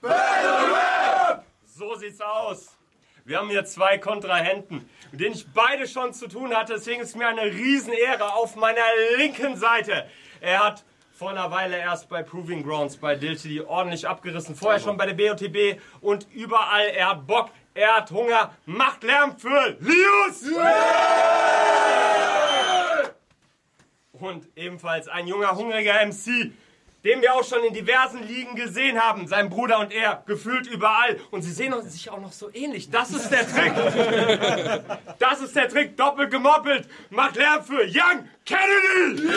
Battle Rap! So sieht's aus. Wir haben hier zwei Kontrahenten, mit denen ich beide schon zu tun hatte. Deswegen ist es mir eine Riesenehre auf meiner linken Seite. Er hat vor einer Weile erst bei Proving Grounds bei Dilty ordentlich abgerissen. Vorher schon bei der BOTB und überall. Er hat Bock, er hat Hunger. Macht Lärm für Lius! Und ebenfalls ein junger, hungriger MC, den wir auch schon in diversen Ligen gesehen haben. Sein Bruder und er, gefühlt überall. Und sie sehen sich auch noch so ähnlich. Das ist der Trick. Das ist der Trick. Doppelt gemoppelt. Macht Lärm für Young Kennedy.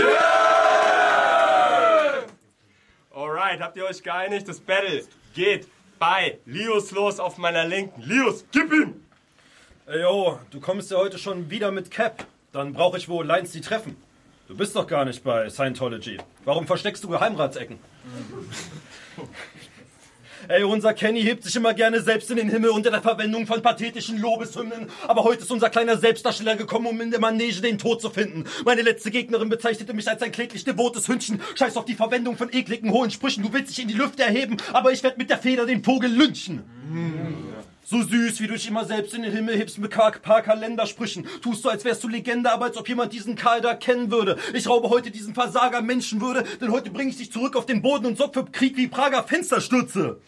Alright, habt ihr euch geeinigt? Das Battle geht bei Lius los auf meiner Linken. Lius, gib ihm! Ey, yo, du kommst ja heute schon wieder mit Cap. Dann brauche ich wohl Lines die treffen. Du bist doch gar nicht bei Scientology. Warum versteckst du Geheimratsecken? Ey, unser Kenny hebt sich immer gerne selbst in den Himmel unter der Verwendung von pathetischen Lobeshymnen. Aber heute ist unser kleiner Selbstdarsteller gekommen, um in der Manege den Tod zu finden. Meine letzte Gegnerin bezeichnete mich als ein kläglich devotes Hündchen. Scheiß auf die Verwendung von ekligen hohen Sprüchen. Du willst dich in die Lüfte erheben, aber ich werde mit der Feder den Vogel lynchen. So süß, wie du dich immer selbst in den Himmel hebst mit paar Kalendersprüchen. Tust du, als wärst du Legende, aber als ob jemand diesen Karl da kennen würde. Ich raube heute diesen Versager Menschenwürde, denn heute bringe ich dich zurück auf den Boden und sorg für Krieg wie Prager Fensterstürze.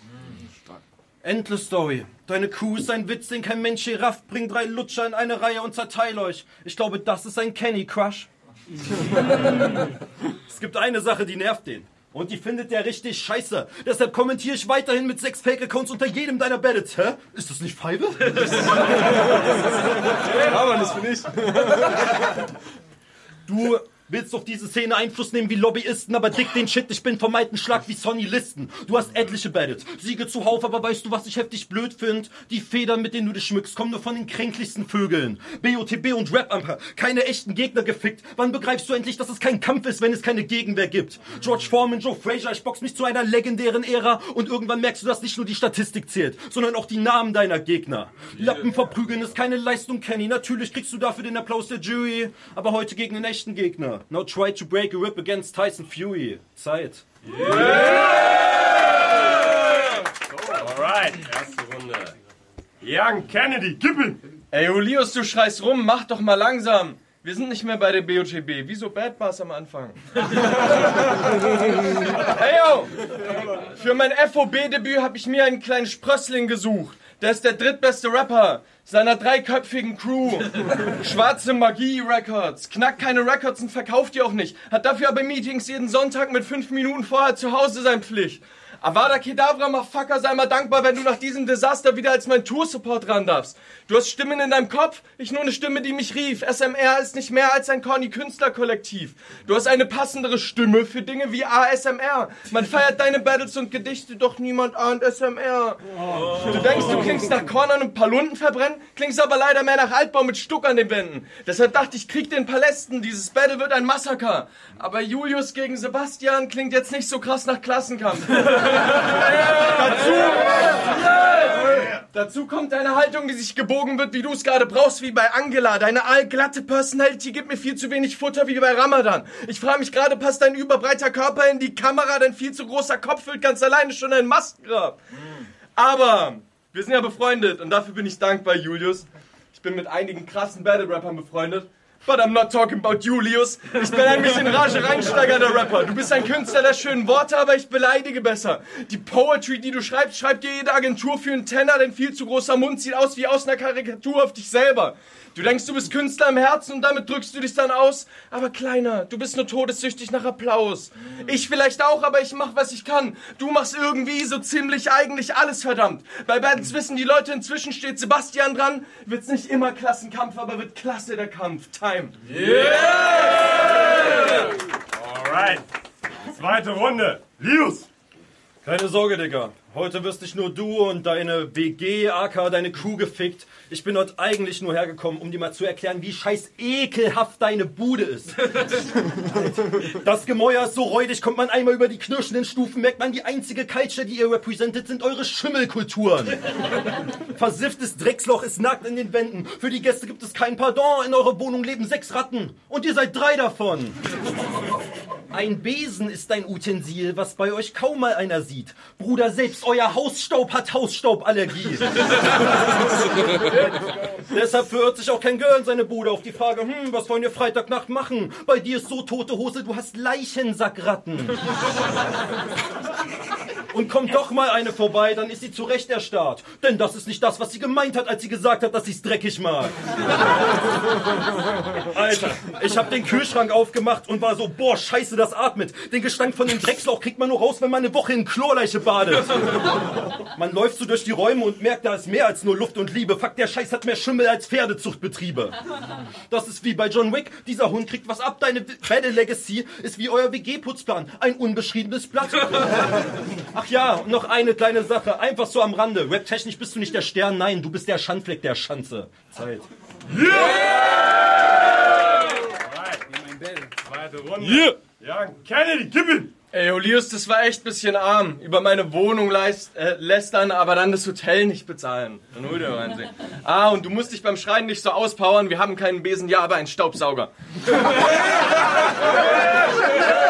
Endless Story. Deine Kuh ist ein Witz, den kein Mensch je rafft. Bring drei Lutscher in eine Reihe und zerteil euch. Ich glaube, das ist ein Kenny Crush. es gibt eine Sache, die nervt den. Und die findet der richtig scheiße. Deshalb kommentiere ich weiterhin mit sechs Fake-Accounts unter jedem deiner Battles. Hä? Ist das nicht Pfeife? Aber das bin ich. Du willst auf diese Szene Einfluss nehmen wie Lobbyisten, aber dick den Shit, ich bin vom alten Schlag wie Sonny Listen. Du hast etliche Battles, Siege zuhauf, aber weißt du, was ich heftig blöd find? Die Federn, mit denen du dich schmückst, kommen nur von den kränklichsten Vögeln. BOTB und Rap-Amper, keine echten Gegner gefickt. Wann begreifst du endlich, dass es kein Kampf ist, wenn es keine Gegenwehr gibt? George Foreman, Joe Frazier, ich box mich zu einer legendären Ära und irgendwann merkst du, dass nicht nur die Statistik zählt, sondern auch die Namen deiner Gegner. Lappen verprügeln ist keine Leistung, Kenny. Natürlich kriegst du dafür den Applaus der Jury, aber heute gegen einen echten Gegner. Now try to break a rip against Tyson Fury. Zeit. Alright, erste Runde. Young Kennedy, gib ihm! Ey, Julius, du schreist rum, mach doch mal langsam. Wir sind nicht mehr bei der BOTB. Wieso Bad Bars am Anfang? hey yo! Für mein FOB-Debüt habe ich mir einen kleinen Sprössling gesucht. Der ist der drittbeste Rapper seiner dreiköpfigen Crew. Schwarze Magie Records. Knackt keine Records und verkauft die auch nicht. Hat dafür aber Meetings jeden Sonntag mit fünf Minuten vorher zu Hause sein Pflicht. Avada Kedavra, Motherfucker, sei mal dankbar, wenn du nach diesem Desaster wieder als mein Tour-Support ran darfst. Du hast Stimmen in deinem Kopf, ich nur eine Stimme, die mich rief. SMR ist nicht mehr als ein corny Künstlerkollektiv. Du hast eine passendere Stimme für Dinge wie ASMR. Man feiert deine Battles und Gedichte, doch niemand ahnt SMR. Du denkst, du klingst nach Korn und ein paar Lunden verbrennen, klingst aber leider mehr nach Altbau mit Stuck an den Wänden. Deshalb dachte ich, Krieg den Palästen, dieses Battle wird ein Massaker. Aber Julius gegen Sebastian klingt jetzt nicht so krass nach Klassenkampf. Dazu, kommt deine Haltung, die sich gebogen wird, wie du es gerade brauchst, wie bei Angela. Deine allglatte Personality gibt mir viel zu wenig Futter wie bei Ramadan. Ich frage mich gerade, passt dein überbreiter Körper in die Kamera, dein viel zu großer Kopf füllt ganz alleine schon ein Maskengrab. Aber wir sind ja befreundet und dafür bin ich dankbar, Julius. Ich bin mit einigen krassen Battle-Rappern befreundet. But I'm not talking about Julius. Ich bin ein bisschen Rage reinsteigernder Rapper. Du bist ein Künstler der schönen Worte, aber ich beleidige besser. Die Poetry, die du schreibst, schreibt dir jede Agentur für einen Tenor, denn viel zu großer Mund sieht aus wie aus einer Karikatur auf dich selber. Du denkst, du bist Künstler im Herzen und damit drückst du dich dann aus. Aber Kleiner, du bist nur todessüchtig nach Applaus. Ich vielleicht auch, aber ich mach, was ich kann. Du machst irgendwie so ziemlich eigentlich alles, verdammt. Bei Battles wissen die Leute, inzwischen steht Sebastian dran. Wird's nicht immer Klassenkampf, aber wird klasse der Kampf. Time. Alright. Zweite Runde. Lius! Keine Sorge, Digga. Heute wirst nicht nur du und deine WG, AK, deine Crew gefickt. Ich bin dort eigentlich nur hergekommen, um dir mal zu erklären, wie scheiß ekelhaft deine Bude ist. Das Gemäuer ist so räudig, kommt man einmal über die knirschenden Stufen, merkt man, die einzige Culture, die ihr repräsentiert, sind eure Schimmelkulturen. Versifftes Drecksloch ist nackt in den Wänden. Für die Gäste gibt es kein Pardon. In eurer Wohnung leben sechs Ratten. Und ihr seid drei davon. Ein Besen ist ein Utensil, was bei euch kaum mal einer sieht. Bruder, selbst euer Hausstaub hat Hausstauballergie. Deshalb verirrt sich auch kein Girl in seine Bude auf die Frage, hm, was wollen wir Freitagnacht machen? Bei dir ist so tote Hose, du hast Leichensackratten. Und kommt doch mal eine vorbei, dann ist sie zu Recht erstarrt. Denn das ist nicht das, was sie gemeint hat, als sie gesagt hat, dass sie es dreckig mag. Alter, ich hab den Kühlschrank aufgemacht und war so, boah, scheiße, das atmet. Den Gestank von dem Dreckslauch kriegt man nur raus, wenn man eine Woche in Chlorleiche badet. Man läuft so durch die Räume und merkt, da ist mehr als nur Luft und Liebe. Fuck, der Scheiß hat mehr Schimmel als Pferdezuchtbetriebe. Das ist wie bei John Wick. Dieser Hund kriegt was ab. Deine Bad Legacy ist wie euer WG-Putzplan. Ein unbeschriebenes Blatt. Ja, und noch eine kleine Sache. Einfach so am Rande. Webtechnisch bist du nicht der Stern, nein, du bist der Schandfleck der Schanze. Zeit. Zweite Runde. Ja, Kennedy, gib ihn! Ey, Julius, das war echt bisschen arm. Über meine Wohnung leist, äh, lästern, aber dann das Hotel nicht bezahlen. Dann hol dir mal einen. Ah, und du musst dich beim Schreien nicht so auspowern. Wir haben keinen Besen, ja, aber einen Staubsauger.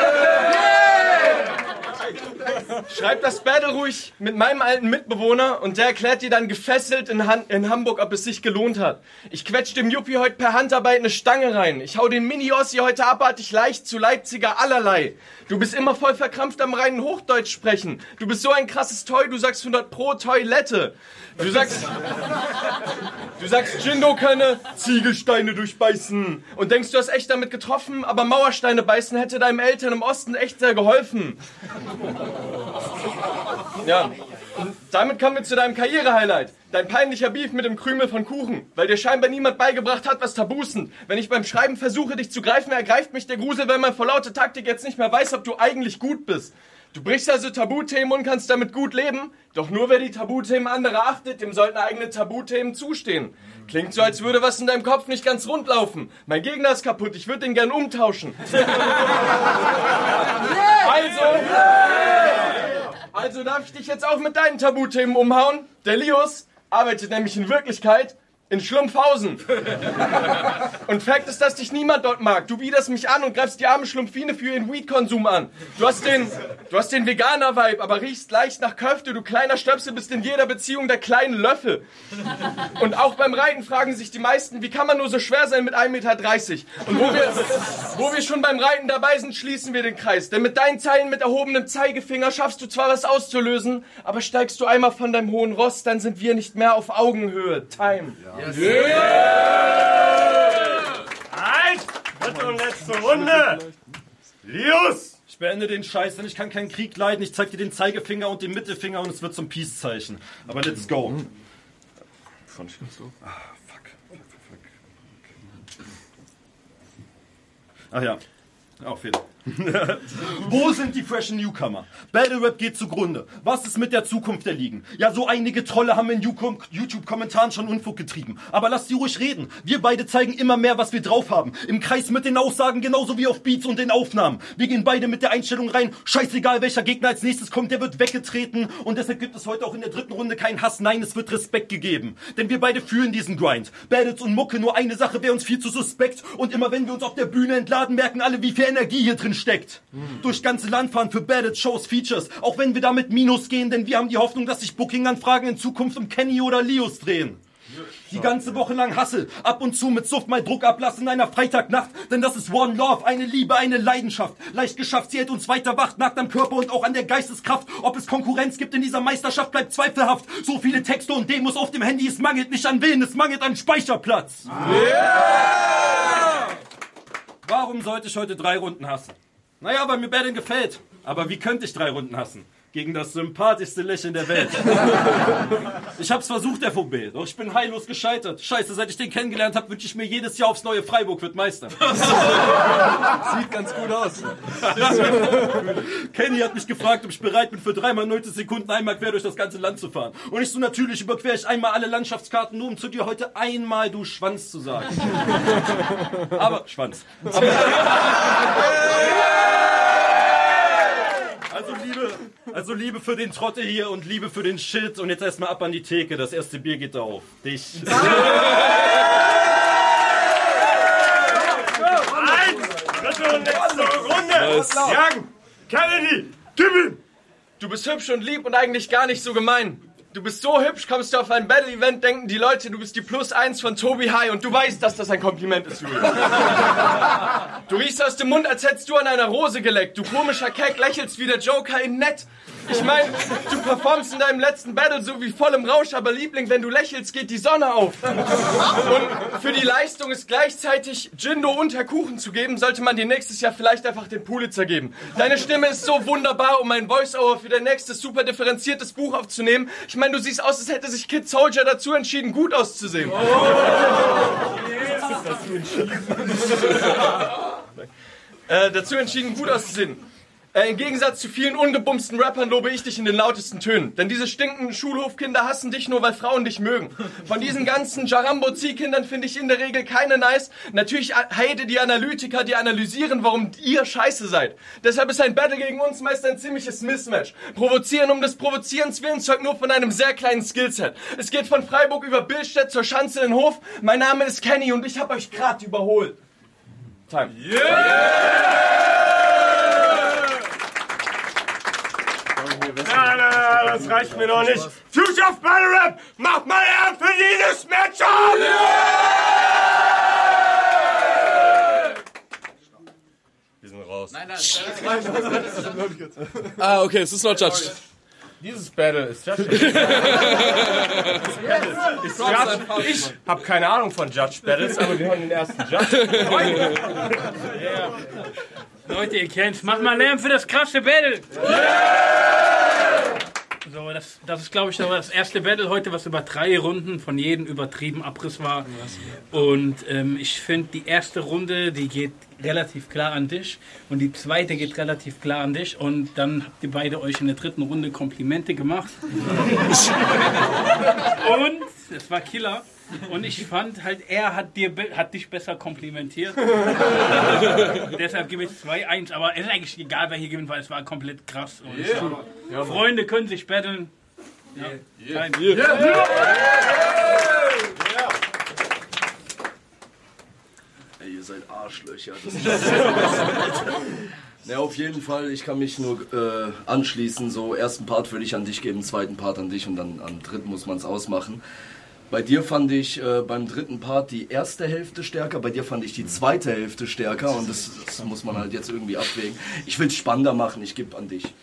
Schreib das Battle ruhig mit meinem alten Mitbewohner und der erklärt dir dann gefesselt in, Han in Hamburg, ob es sich gelohnt hat. Ich quetsch dem Juppie heute per Handarbeit eine Stange rein. Ich hau den Mini-Ossi heute abartig leicht zu Leipziger allerlei. Du bist immer voll verkrampft am reinen Hochdeutsch sprechen. Du bist so ein krasses Toy, du sagst 100 pro Toilette. Du sagst, du sagst, Jindo könne Ziegelsteine durchbeißen. Und denkst, du hast echt damit getroffen, aber Mauersteine beißen hätte deinem Eltern im Osten echt sehr geholfen. Ja. Und damit kommen wir zu deinem Karrierehighlight. Dein peinlicher Beef mit dem Krümel von Kuchen. Weil dir scheinbar niemand beigebracht hat, was Tabus sind. Wenn ich beim Schreiben versuche, dich zu greifen, ergreift mich der Grusel, wenn man vor lauter Taktik jetzt nicht mehr weiß, ob du eigentlich gut bist. Du brichst also Tabuthemen und kannst damit gut leben. Doch nur wer die Tabuthemen anderer achtet, dem sollten eigene Tabuthemen zustehen. Klingt so, als würde was in deinem Kopf nicht ganz rund laufen. Mein Gegner ist kaputt, ich würde den gern umtauschen. Also darf ich dich jetzt auch mit deinen Tabuthemen umhauen? Der Lius arbeitet nämlich in Wirklichkeit in Schlumpfhausen. Und Fakt ist, dass dich niemand dort mag. Du widerst mich an und greifst die arme Schlumpfine für ihren Weed-Konsum an. Du hast den, du hast den Veganer-Vibe, aber riechst leicht nach Köfte. Du kleiner Stöpsel bist in jeder Beziehung der kleine Löffel. Und auch beim Reiten fragen sich die meisten, wie kann man nur so schwer sein mit 1,30 Meter? Und wo wir, wo wir schon beim Reiten dabei sind, schließen wir den Kreis. Denn mit deinen Zeilen mit erhobenem Zeigefinger schaffst du zwar was auszulösen, aber steigst du einmal von deinem hohen Ross, dann sind wir nicht mehr auf Augenhöhe. Time. Halt! Dritte und letzte Runde! Lius! Ich beende den Scheiß, denn ich kann keinen Krieg leiden. Ich zeig dir den Zeigefinger und den Mittelfinger und es wird zum Peace-Zeichen. Aber let's go. Fand ich nicht so. Ah, fuck. Ach ja. Auch Fehler. Wo sind die freshen Newcomer? Battle Rap geht zugrunde. Was ist mit der Zukunft der Ligen? Ja, so einige Trolle haben in YouTube-Kommentaren schon Unfug getrieben. Aber lasst sie ruhig reden. Wir beide zeigen immer mehr, was wir drauf haben. Im Kreis mit den Aussagen, genauso wie auf Beats und den Aufnahmen. Wir gehen beide mit der Einstellung rein. Scheißegal, welcher Gegner als nächstes kommt, der wird weggetreten. Und deshalb gibt es heute auch in der dritten Runde keinen Hass. Nein, es wird Respekt gegeben. Denn wir beide fühlen diesen Grind. Battles und Mucke, nur eine Sache wäre uns viel zu suspekt. Und immer wenn wir uns auf der Bühne entladen, merken alle, wie viel Energie hier drin steckt. Durch ganze Land fahren für Battles, Shows, Features. Auch wenn wir damit Minus gehen, denn wir haben die Hoffnung, dass sich Booking-Anfragen in Zukunft um Kenny oder Lios drehen. Die ganze Woche lang Hassel, ab und zu mit Suft mal Druck ablassen in einer Freitagnacht, denn das ist One Love, eine Liebe, eine Leidenschaft. Leicht geschafft, sie hält uns weiter wach, nackt am Körper und auch an der Geisteskraft. Ob es Konkurrenz gibt in dieser Meisterschaft, bleibt zweifelhaft. So viele Texte und Demos auf dem Handy, es mangelt nicht an Willen, es mangelt an Speicherplatz. Warum sollte ich heute drei Runden hassen? Naja, weil mir Battlen gefällt. Aber wie könnte ich drei Runden hassen? Gegen das sympathischste Lächeln der Welt. Ich hab's versucht, FOB, doch ich bin heillos gescheitert. Scheiße, seit ich den kennengelernt habe, wünsche ich mir jedes Jahr aufs neue Freiburg wird Meister. Sieht ganz gut aus. Kenny hat mich gefragt, ob ich bereit bin, für dreimal 90 Sekunden einmal quer durch das ganze Land zu fahren. Und ich so natürlich überquere ich einmal alle Landschaftskarten, nur um zu dir heute einmal du Schwanz zu sagen. Aber Schwanz. Aber, also Liebe, also Liebe für den Trotte hier und Liebe für den Shit. Und jetzt erstmal ab an die Theke. Das erste Bier geht auf. Dich. Eins! Dritte und letzte Runde! Young! Kennedy! Gib ihm! Du bist hübsch und lieb und eigentlich gar nicht so gemein. Du bist so hübsch, kommst du auf ein Battle-Event, denken die Leute, du bist die Plus 1 von Tobi High und du weißt, dass das ein Kompliment ist, Julius. Du riechst aus dem Mund, als hättest du an einer Rose geleckt. Du komischer Keck lächelst wie der Joker in nett. Ich meine, du performst in deinem letzten Battle so wie voll im Rausch, aber Liebling, wenn du lächelst, geht die Sonne auf. Und für die Leistung, es gleichzeitig Jindo und Herr Kuchen zu geben, sollte man dir nächstes Jahr vielleicht einfach den Pulitzer geben. Deine Stimme ist so wunderbar, um ein Voice-Over für dein nächstes super differenziertes Buch aufzunehmen. Ich meine, du siehst aus, als hätte sich Kid Soldier dazu entschieden, gut auszusehen. äh, dazu entschieden, gut auszusehen. Äh, Im Gegensatz zu vielen ungebumsten Rappern lobe ich dich in den lautesten Tönen. Denn diese stinkenden Schulhofkinder hassen dich nur, weil Frauen dich mögen. Von diesen ganzen Jarambo-Ziehkindern finde ich in der Regel keine nice. Natürlich hate die Analytiker, die analysieren, warum ihr scheiße seid. Deshalb ist ein Battle gegen uns meist ein ziemliches Mismatch. Provozieren um des Provozierens willen zeugt nur von einem sehr kleinen Skillset. Es geht von Freiburg über Billstedt zur Schanze in den Hof. Mein Name ist Kenny und ich habe euch gerade überholt. Time. Nein, nein, nein, das reicht mir noch nicht. Future of Battle Rap, mach mal Ehren für dieses Matchup! Wir sind raus. Nein, Ah, okay, es ist noch judged. Dieses Battle ist Judge. ist Judge. Ich habe keine Ahnung von Judge Battles, aber wir haben den ersten Judge. Leute, ihr kennt's. Macht mal Lärm für das krasse Battle. So, das, das ist, glaube ich, das erste Battle heute, was über drei Runden von jedem übertrieben Abriss war. Und ähm, ich finde, die erste Runde, die geht relativ klar an dich. Und die zweite geht relativ klar an dich. Und dann habt ihr beide euch in der dritten Runde Komplimente gemacht. Und es war Killer. Und ich fand halt, er hat, dir, hat dich besser komplimentiert. Deshalb gebe ich 2-1. Aber es ist eigentlich egal, wer hier gewinnt, weil es war komplett krass. Und Freunde können sich battlen. Ja. Kein- Ey, ihr seid Arschlöcher. Das ist ja, auf jeden Fall, ich kann mich nur äh, anschließen. So, ersten Part würde ich an dich geben, zweiten Part an dich und dann am dritten muss man es ausmachen. Bei dir fand ich äh, beim dritten Part die erste Hälfte stärker, bei dir fand ich die zweite Hälfte stärker und das, das muss man halt jetzt irgendwie abwägen. Ich will es spannender machen, ich gebe an dich.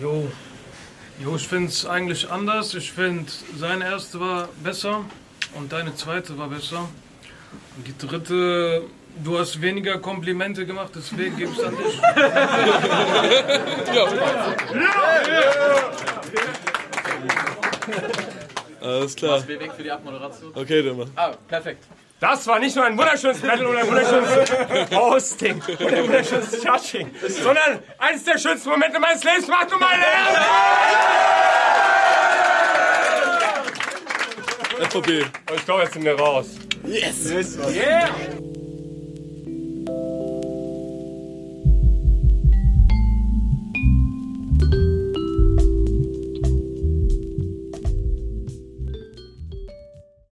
Jo. Jo, ich finde es eigentlich anders. Ich finde, seine erste war besser und deine zweite war besser. Und die dritte, du hast weniger Komplimente gemacht, deswegen ich an dich. Alles klar. Wir weg für die Abmoderation. Okay, dann mal. Ah, perfekt. Das war nicht nur ein wunderschönes Battle oder ein wunderschönes Hosting oder ein wunderschönes Judging, sondern eines der schönsten Momente meines Lebens. Macht du mal Lärm! FVP. Ich glaube, jetzt sind wir raus. Yes! Yeah!